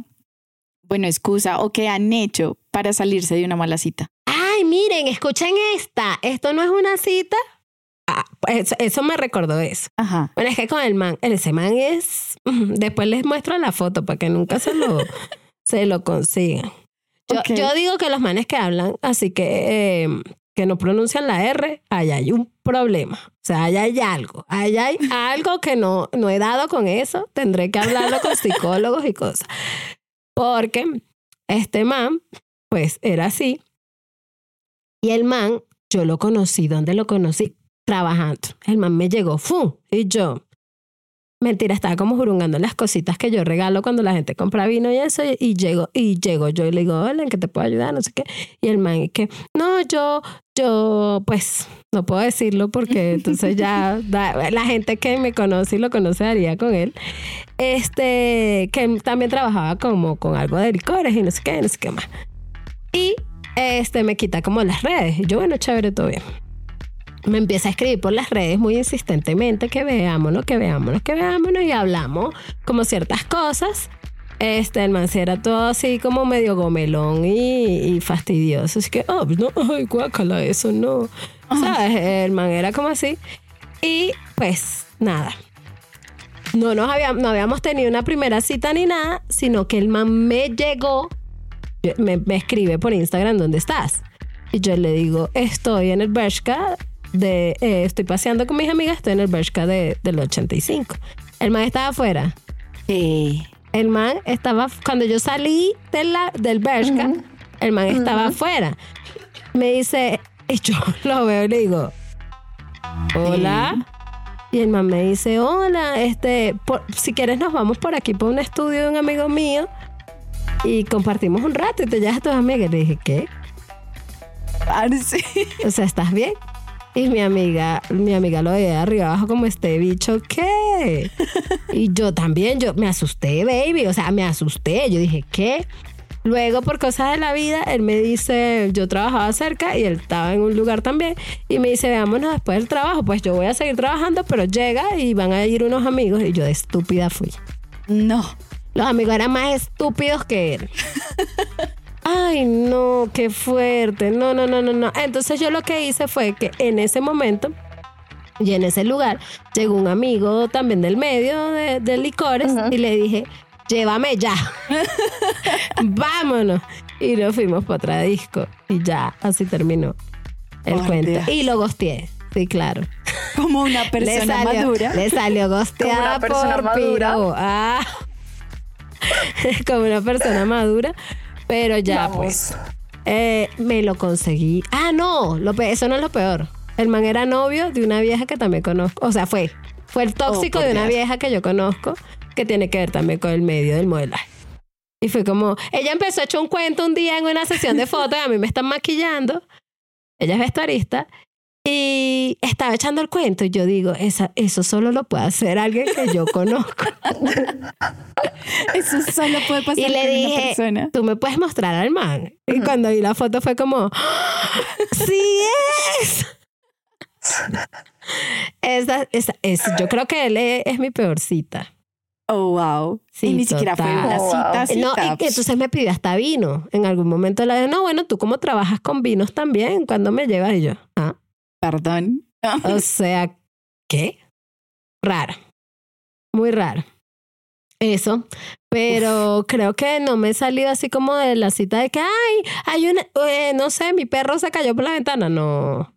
bueno, excusa o qué han hecho para salirse de una mala cita? Ay, miren, escuchen esta. Esto no es una cita. Ah, eso, eso me recordó eso. Ajá. Bueno, es que con el man, el ese man es. Después les muestro la foto para que nunca se lo, se lo consigan. Yo, digo que los manes que hablan, así que, eh, que no pronuncian la R, ahí hay un problema. O sea, ahí hay algo. Ahí hay algo que no, no he dado con eso. Tendré que hablarlo con psicólogos y cosas. Porque este man, pues era así. Y el man, yo lo conocí. ¿Dónde lo conocí? Trabajando. El man me llegó, ¡fu! Y yo, mentira, estaba como jurungando las cositas que yo regalo cuando la gente compra vino y eso. Y, y llego, y llego yo y le digo, hola, ¿en qué te puedo ayudar? No sé qué. Y el man, es que, no, yo, yo, pues, no puedo decirlo porque entonces ya da- la gente que me conoce y lo conoce haría con él. Este, que también trabajaba como con algo de licores y no sé qué, no sé qué más. Y este me quita como las redes. Y yo, bueno, chévere, todo bien. Me empieza a escribir por las redes muy insistentemente que veámonos, que veámonos, que veámonos y hablamos como ciertas cosas. Este, el man era todo así como medio gomelón y, y fastidioso. Así que, oh, no, ay, guácala, eso no. ¿Sabes? El man era como así. Y pues, nada. No nos habíamos, no habíamos tenido una primera cita ni nada, sino que el man me llegó me, me escribe por Instagram dónde estás. Y yo le digo, estoy en el Bershka de, eh, estoy paseando con mis amigas, estoy en el Bershka de, del 85. El man estaba afuera. Sí. El man estaba, cuando yo salí de la, del Bershka, el man estaba afuera. Me dice, y yo lo veo y le digo, hola. Y el man me dice, hola, este, por- si quieres nos vamos por aquí por un estudio de un amigo mío y compartimos un rato y te llevas a tus amigas. Le dije, ¿qué? Parce. O sea, ¿estás bien? Y mi amiga, mi amiga lo veía de arriba abajo como este bicho, ¿qué? Y yo también, yo me asusté, baby, o sea, me asusté. Yo dije, ¿qué? Luego, por cosas de la vida, él me dice, yo trabajaba cerca y él estaba en un lugar también, y me dice, veámonos después del trabajo. Pues yo voy a seguir trabajando, pero llega y van a ir unos amigos, y yo de estúpida fui. No. Los amigos eran más estúpidos que él. Ay, no, qué fuerte. No, no, no, no, no. Entonces yo lo que hice fue que en ese momento y en ese lugar llegó un amigo también del medio de, de licores y le dije, llévame ya. Vámonos. Y nos fuimos para otra disco. Y ya, así terminó el cuento. Dios. Y lo gosteé. Sí, claro. Como una Le persona salió, madura. le salió Como gosteada una persona por madura. Ah. Como una persona madura. Pero ya, Vamos. pues. eh, me lo conseguí. Ah, no. Lo pe- eso no es lo peor. El man era novio de una vieja que también conozco. O sea, fue. Fue el tóxico Oh, de una Dios. vieja que yo conozco que tiene que ver también con el medio del modelaje. Y fue como, ella empezó a echar un cuento un día en una sesión de fotos y a mí me están maquillando. Ella es vestuarista. Y estaba echando el cuento y yo digo, esa, eso solo lo puede hacer alguien que yo conozco. Eso solo puede pasar y le con una dije, persona. tú me puedes mostrar al man. Y cuando vi la foto fue como, ¡Ah! sí es. Esa, esa, es, yo creo que él es, es mi peor cita. Oh, wow. Sí, y ni siquiera fue una Oh, wow. cita. No, y que entonces me pidió hasta vino. En algún momento le dije, no, bueno, tú como trabajas con vinos también, cuando me llevas? Y yo, ah, Perdón. o sea, ¿qué? Raro. Muy raro. Eso. Pero creo que no me he salido así como de la cita de que, ay, hay una, eh, no sé, mi perro se cayó por la ventana. No.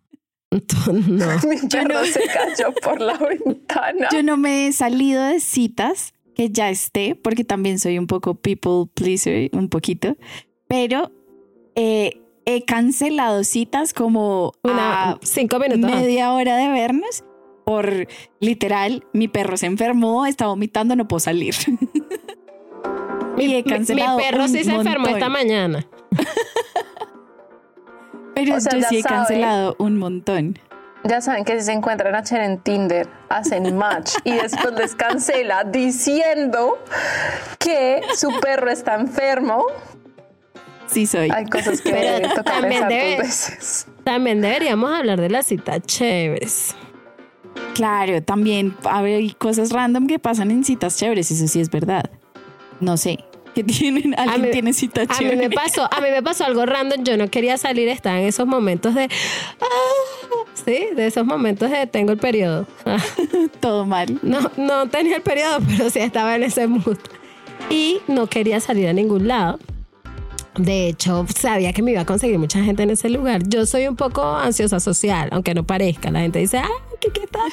No. Mi perro se cayó por la ventana. Yo no me he salido de citas que ya esté, porque también soy un poco people pleaser, un poquito, pero eh, he cancelado citas como Una, a cinco minutos. media hora de vernos por literal, mi perro se enfermó, está vomitando, no puedo salir. Mi, y he cancelado mi perro un sí se enfermó esta mañana. Pero O sea, yo sí he sabe. cancelado un montón. Ya saben que si se encuentran a Cher en Tinder, hacen match y después les cancela diciendo que su perro está enfermo. Sí soy. Hay cosas que Pero toca también debe- veces. También deberíamos hablar de las citas chéveres. Claro, también hay cosas random que pasan en citas chéveres, eso sí es verdad. No sé. ¿Qué tienen? ¿Alguien mí- tiene cita A mí chévere? me pasó, a mí me pasó algo random. Yo no quería salir, estaba en esos momentos de. ah, sí, de esos momentos de tengo el periodo. Todo mal. No, no tenía el periodo, pero sí estaba en ese mood. Y no quería salir a ningún lado. De hecho, sabía que me iba a conseguir mucha gente en ese lugar. Yo soy un poco ansiosa social, aunque no parezca. La gente dice, ah, ¿qué, qué tal?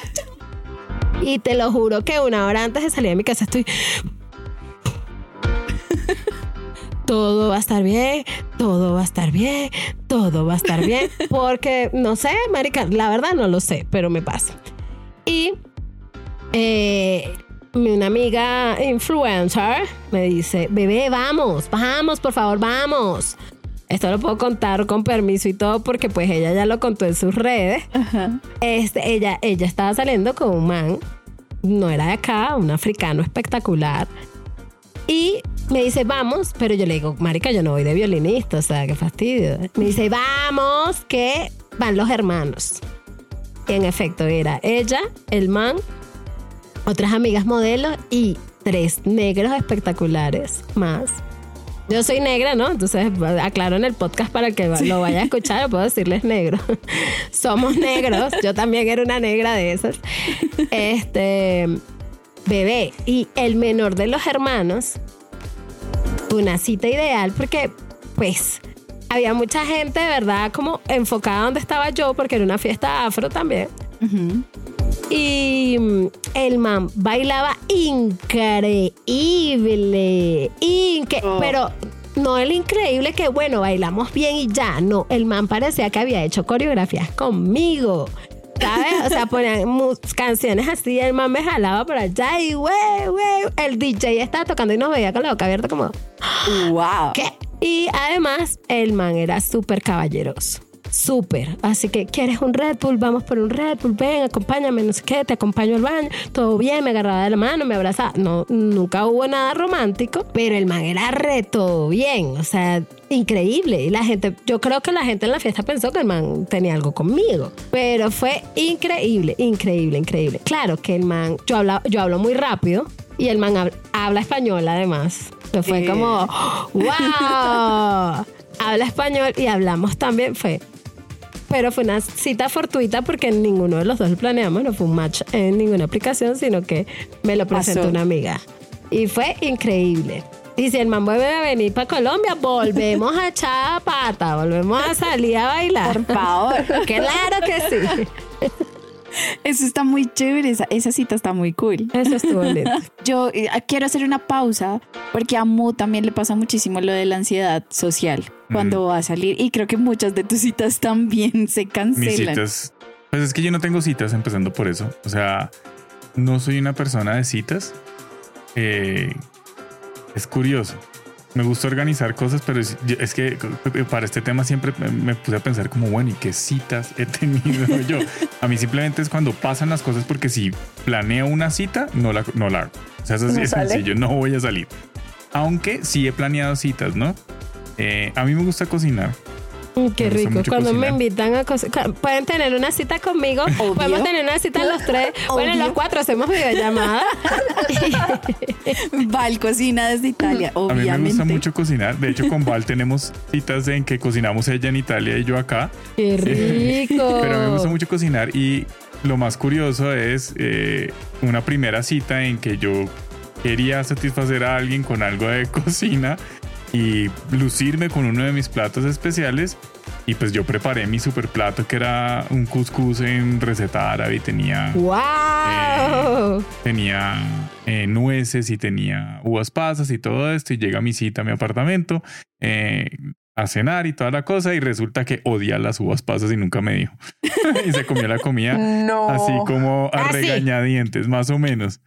Y te lo juro que una hora antes de salir de mi casa estoy. Todo va a estar bien, todo va a estar bien, todo va a estar bien. Porque no sé, Marica, la verdad no lo sé, pero me pasa. Y eh, una amiga influencer me dice, bebé, vamos, vamos, por favor, vamos. Esto lo puedo contar con permiso y todo porque pues ella ya lo contó en sus redes. Ajá. Este, ella, ella estaba saliendo con un man, no era de acá, un africano espectacular. Y me dice, vamos, pero yo le digo, marica, yo no voy de violinista, o sea, qué fastidio. Me dice, vamos, que van los hermanos. Y en efecto, era ella, el man, otras amigas modelos y tres negros espectaculares más. Yo soy negra, ¿no? Entonces aclaro en el podcast para que lo vaya a escuchar, puedo decirles negro. Somos negros, yo también era una negra de esas. Este, bebé, y el menor de los hermanos, una cita ideal porque, pues, había mucha gente, de verdad, como enfocada donde estaba yo, porque era una fiesta afro también. Ujú. Y mm, el man bailaba increíble. Inque Oh. Pero no el increíble que, bueno, bailamos bien y ya. No, el man parecía que había hecho coreografías conmigo. ¿Sabes? O sea, ponían canciones así, el man me jalaba por allá y güey, güey. El DJ estaba tocando y nos veía con la boca abierta como, ¡Wow! ¿qué? Y además, el man era súper caballeroso. Súper. Así que, ¿quieres un Red Bull? Vamos por un Red Bull. Ven, acompáñame, no sé qué, te acompaño al baño. Todo bien, me agarraba de la mano, me abrazaba. No, nunca hubo nada romántico, pero el man era re todo bien. O sea, increíble. Y la gente, yo creo que la gente en la fiesta pensó que el man tenía algo conmigo. Pero fue increíble, increíble, increíble. Claro que el man, yo hablo, yo hablo muy rápido y el man habla, habla español además. Que fue Eh. como, ¡wow! Habla español y hablamos también. Fue pero fue una cita fortuita porque ninguno de los dos lo planeamos, no fue un match en ninguna aplicación, sino que me lo presentó una amiga. Y fue increíble. Y si el man vuelve a venir para Colombia, volvemos a echar pata, volvemos a salir a bailar. Por favor. Claro que sí. Eso está muy chévere. Esa, esa cita está muy cool. Eso estuvo lindo. Yo eh, quiero hacer una pausa porque a Mu también le pasa muchísimo lo de la ansiedad social cuando va a salir y creo que muchas de tus citas también se Mis cancelan. citas. Pues es que yo no tengo citas empezando por eso. O sea, no soy una persona de citas. Eh, es curioso. Me gusta organizar cosas, pero es, que para este tema siempre me- puse a pensar como, bueno, ¿y qué citas he tenido yo? A mí simplemente es cuando pasan las cosas porque si planeo una cita, no la, no la hago. O sea, eso sí No es sale. sencillo, no voy a salir. Aunque sí he planeado citas, ¿no? Eh, a mí me gusta cocinar. Mm, Qué rico. Cuando me invitan a cocinar, pueden tener una cita conmigo. Obvio. Podemos tener una cita los tres. Bueno, Obvio. los cuatro hacemos videollamada. Val cocina desde Italia, A mí me gusta mucho cocinar. De hecho, con Val tenemos citas en que cocinamos ella en Italia y yo acá. Qué rico. Pero a mí me gusta mucho cocinar y lo más curioso es eh, una primera cita en que yo quería satisfacer a alguien con algo de cocina y lucirme con uno de mis platos especiales. Y pues yo preparé mi super plato que era un couscous en receta árabe y tenía ¡Wow! tenía eh, nueces y tenía uvas pasas y todo esto y llega mi cita a mi apartamento eh, a cenar y toda la cosa y resulta que odia las uvas pasas y nunca me dijo y se comió la comida No. así como a Ah, regañadientes más o menos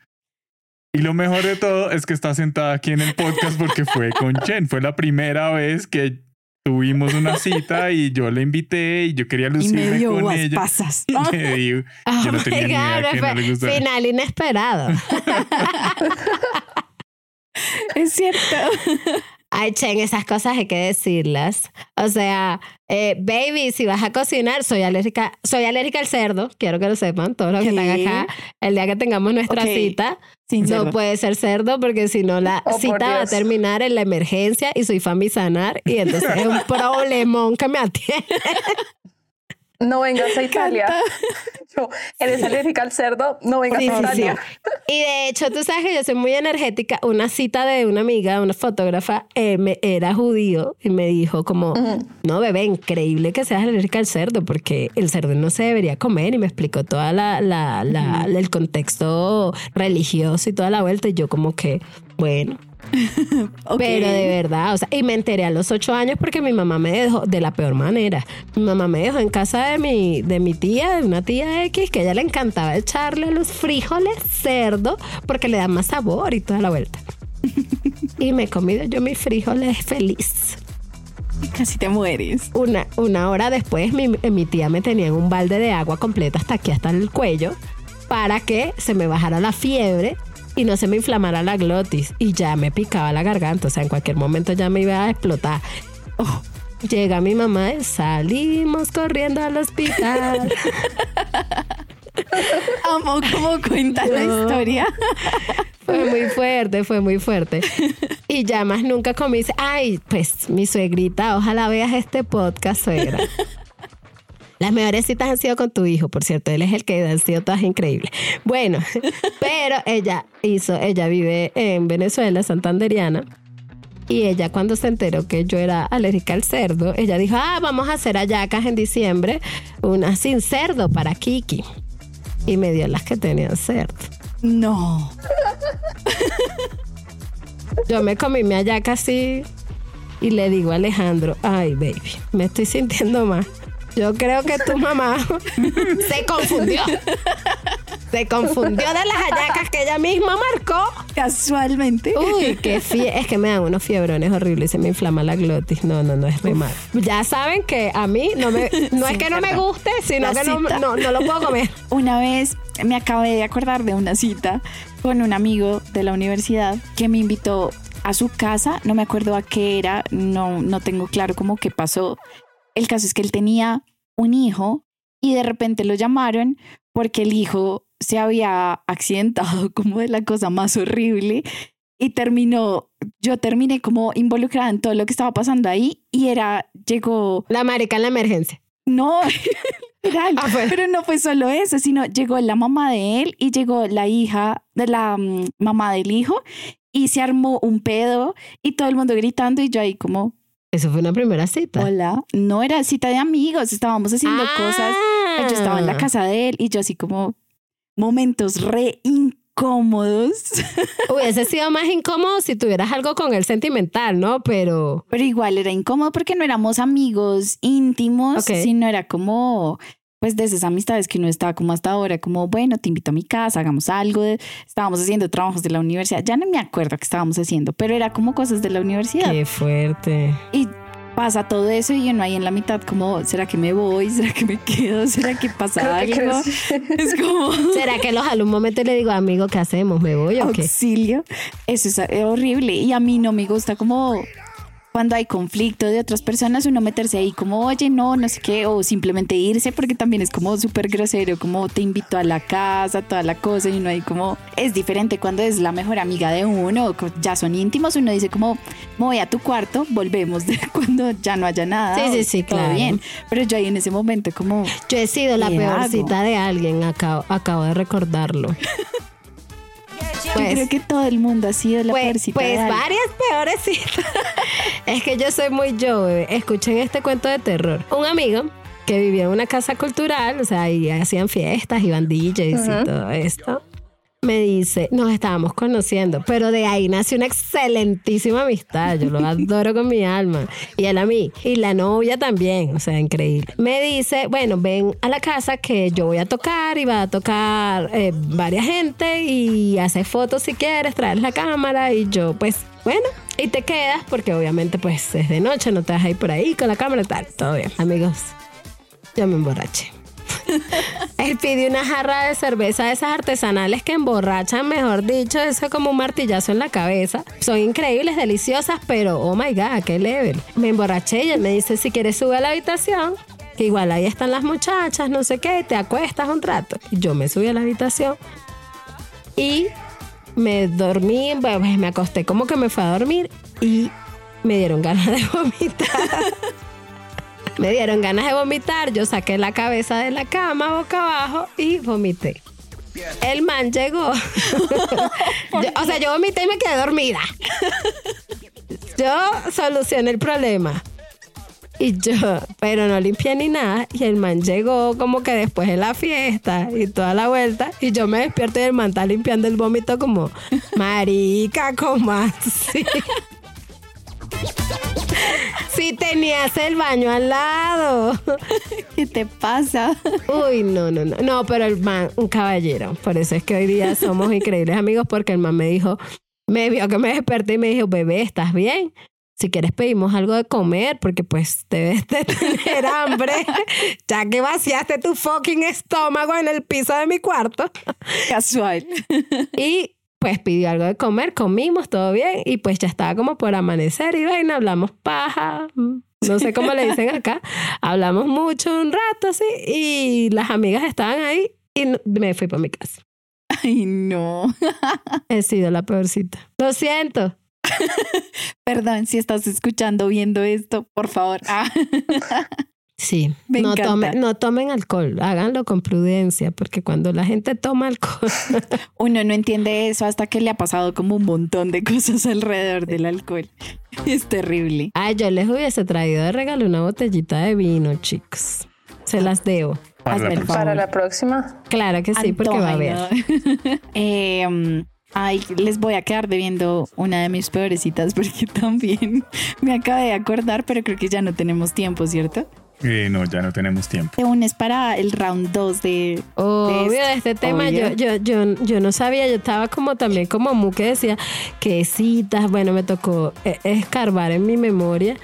y lo mejor de todo es que está sentada aquí en el podcast porque fue con Chen fue la primera vez que tuvimos una cita y yo le invité y yo quería y me lucirme dio con uvas ella pasas. y me dijo Oh yo no my tenía ni idea God, que fue no le gustaba Final inesperado. es cierto. Ay, Chen, esas cosas hay que decirlas. O sea, eh, baby, si vas a cocinar, soy alérgica, soy alérgica al cerdo. Quiero que lo sepan, todos los que están ¿Qué? acá. El día que tengamos nuestra Ok. cita, Sin no cerdo. puede ser cerdo porque si no la Oh, cita va a terminar en la emergencia y soy famisanar y entonces es un problemón que me atiende. No vengas a Italia. Yo, eres alérgica al cerdo, no vengas Sí, a sí, sí. Italia. Y de hecho, tú sabes que yo soy muy energética. Una cita de una amiga, una fotógrafa, eh, me- era judío y me dijo como, no, bebé, increíble que seas alérgica al cerdo porque el cerdo no se debería comer y me explicó toda la, la, la- el contexto religioso y toda la vuelta y yo como que, bueno, Pero de verdad, o sea, y me enteré a los ocho años porque mi mamá me dejó de la peor manera. Mi mamá me dejó en casa de mi, de mi tía, de una tía X, que a ella le encantaba echarle los frijoles cerdo porque le dan más sabor y toda la vuelta. y me he comido yo mis frijoles feliz. Casi te mueres. Una, una hora después, mi, mi tía me tenía en un balde de agua completa hasta aquí, hasta el cuello, para que se me bajara la fiebre y no se me inflamara la glotis. Y ya me picaba la garganta, o sea, en cualquier momento ya me iba a explotar. Oh, llega mi mamá, y salimos corriendo al hospital. Amo cómo cuenta la historia. Fue muy fuerte, fue muy fuerte. Y ya más nunca comí. Ay, pues mi suegrita, ojalá veas este podcast, suegra. Las mejores citas han sido con tu hijo, por cierto. Él es el que han sido todas increíbles. Bueno, pero ella hizo, ella vive en Venezuela, santanderiana. Y ella cuando se enteró que yo era alérgica al cerdo, ella dijo, ah, vamos a hacer hallacas en diciembre, unas sin cerdo para Kiki. y me dio las que tenían cerdo. No. Yo me comí mi hallaca así y le digo a Alejandro, ay baby, me estoy sintiendo mal. Yo creo que tu mamá se confundió. Se confundió de las hallacas que ella misma marcó. Casualmente. Uy, qué fie es que me dan unos fiebrones horribles y se me inflama la glotis. No, no, no es re mal. Ya saben que a mí no me no Sí, es que no me guste, sino que no, no, no lo puedo comer. Una vez me acabé de acordar de una cita con un amigo de la universidad que me invitó a su casa, no me acuerdo a qué era, no, no tengo claro cómo qué pasó. El caso es que él tenía un hijo y de repente lo llamaron porque el hijo se había accidentado como de la cosa más horrible y terminó, yo terminé como involucrada en todo lo que estaba pasando ahí y era, llegó La marica en la emergencia. no. Ah, pero no fue solo eso, sino llegó la mamá de él y llegó la hija de la mm, mamá del hijo y se armó un pedo y todo el mundo gritando y yo ahí como, Eso fue una primera cita. hola, no era cita de amigos, estábamos haciendo Ah. cosas, yo estaba en la casa de él y yo así como momentos re incómodos, Hubiese sido más incómodo si tuvieras algo con él sentimental, ¿no? Pero pero igual era incómodo porque no éramos amigos íntimos, sino era como pues de esas amistades que uno estaba como hasta ahora, como bueno, te invito a mi casa, hagamos algo, estábamos haciendo trabajos de la universidad, ya no me acuerdo qué estábamos haciendo, pero era como cosas de la universidad. qué fuerte. Y pasa todo eso y uno ahí en la mitad como, ¿será que me voy? ¿Será que me quedo? ¿Será que pasa Creo que algo? crees- Es como ¿Será que los un momento le digo, amigo, ¿qué hacemos? ¿Me voy o qué? auxilio. Eso es horrible y a mí no me gusta como cuando hay conflicto de otras personas, uno meterse ahí como, oye, no, no sé qué, o simplemente irse, porque también es como súper grosero, como te invito a la casa, toda la cosa, y uno ahí como, es diferente cuando es la mejor amiga de uno, ya son íntimos, uno dice como, me voy a tu cuarto, volvemos de cuando ya no haya nada. Sí, sí, sí, claro. bien. Pero yo ahí en ese momento como, Yo he sido la ¿Qué peor hago? cita de alguien, acabo, acabo de recordarlo. yo creo que todo el mundo ha sido la pues, peorcita pues varias peores citas. es que yo soy muy yo, bebé. Escuchen este cuento de terror. Un amigo que vivía en una casa cultural, o sea, ahí hacían fiestas, iban DJs y todo esto. Me dice, nos estábamos conociendo, pero de ahí nació una excelentísima amistad. Yo lo adoro con mi alma. Y él a mí. Y la novia también, o sea, increíble. Me dice, bueno, ven a la casa que yo voy a tocar y va a tocar eh, varias gente y hace fotos si quieres, traes la cámara y yo, pues, bueno. Y te quedas porque obviamente pues es de noche, no te vas a ir por ahí con la cámara y tal. Todo bien. Amigos, yo me emborraché. Él pidió una jarra de cerveza de esas artesanales que emborrachan, mejor dicho, eso es como un martillazo en la cabeza. Son increíbles, deliciosas, pero oh my god, qué level. Me emborraché y él me dice, si quieres sube a la habitación, que igual ahí están las muchachas, no sé qué, te acuestas un rato. Yo me subí a la habitación y me dormí, pues, me acosté como que me fue a dormir y me dieron ganas de vomitar. Me dieron ganas de vomitar, yo saqué la cabeza de la cama boca abajo y vomité. El man llegó. Yo- o sea, yo vomité y me quedé dormida. Yo solucioné el problema. Y yo, pero no limpié ni nada. Y el man llegó como que después de la fiesta y toda la vuelta. Y yo me despierto y el man está limpiando el vómito como, marica, como así. Si tenías el baño al lado. ¿Qué te pasa? Uy, no, no, no. No, pero el man, un caballero. Por eso es que hoy día somos increíbles amigos porque el man me dijo, me vio que me desperté y me dijo, bebé, ¿estás bien? Si quieres pedimos algo de comer porque pues debes de tener hambre ya que vaciaste tu fucking estómago en el piso de mi cuarto. Casual. Y pues pidió algo de comer, comimos, todo bien y pues ya estaba como por amanecer y vaina, hablamos paja, no sé cómo le dicen acá, hablamos mucho un rato así y las amigas estaban ahí y me fui para mi casa. Ay, no. He sido la peorcita. Lo siento. Perdón si estás escuchando, viendo esto, por favor. Ah. Sí, Me no, tomen, no tomen alcohol, háganlo con prudencia, porque cuando la gente toma alcohol, Uno no entiende eso hasta que le ha pasado como un montón de cosas alrededor del alcohol. Es terrible. ay, yo les hubiese traído de regalo una botellita de vino, chicos. Se las debo. Para la próxima. favor. Para la próxima. Claro que sí, porque va a haber. Eh, ay, les voy a quedar debiendo una de mis peorecitas porque también me acabé de acordar, pero creo que ya no tenemos tiempo, ¿cierto? Eh, no, ya no tenemos tiempo. Te unes para el round 2 de... Obvio, de de este tema yo, obvio. yo, yo, yo no sabía, yo estaba como también como Mu que decía que citas, bueno, me tocó eh, escarbar en mi memoria,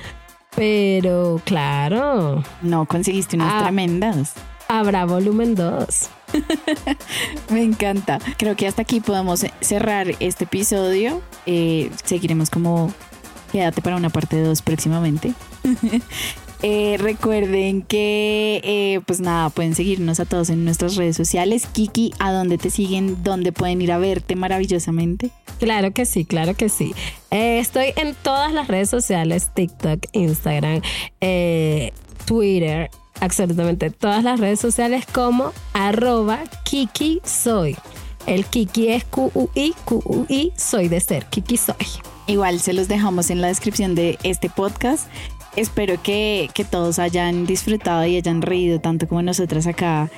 pero claro, No, conseguiste unas Ah. tremendas. habrá volumen 2. Me encanta. Creo que hasta aquí podemos cerrar este episodio. Eh, seguiremos como quédate para una parte 2 próximamente. Eh, recuerden que, eh, pues nada, pueden seguirnos a todos en nuestras redes sociales. Kiki, ¿a dónde te siguen? ¿Dónde pueden ir a verte maravillosamente? Claro que sí, claro que sí. Eh, estoy en todas las redes sociales, TikTok, Instagram, Twitter, absolutamente todas las redes sociales como arroba Kiki Soy. El Kiki es Q-U-I, Q-U-I, soy de ser, Kiki Soy. Igual se los dejamos en la descripción de este podcast. Espero que, que todos hayan disfrutado y hayan reído tanto como nosotras acá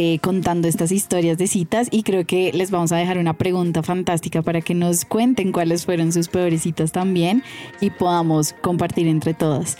eh, contando estas historias de citas y creo que les vamos a dejar una pregunta fantástica para que nos cuenten cuáles fueron sus peores citas también y podamos compartir entre todas.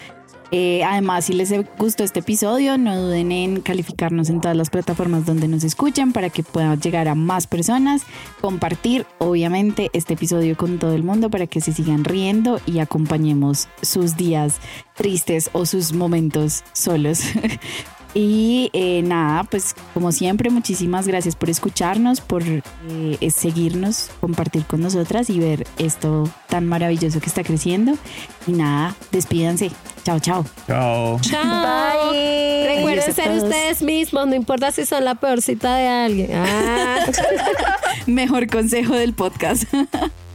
Eh, además, si les gustó este episodio, no duden en calificarnos en todas las plataformas donde nos escuchen para que pueda llegar a más personas, compartir obviamente este episodio con todo el mundo para que se sigan riendo y acompañemos sus días tristes o sus momentos solos. Y eh, nada, pues como siempre, muchísimas gracias por escucharnos, por eh, seguirnos, compartir con nosotras y ver esto tan maravilloso que está creciendo. Y nada, despídanse. Chao, chao. Chao. Chao. Bye. Recuerden ser todos. ustedes mismos, no importa si son la peor cita de alguien. Ah. Mejor consejo del podcast.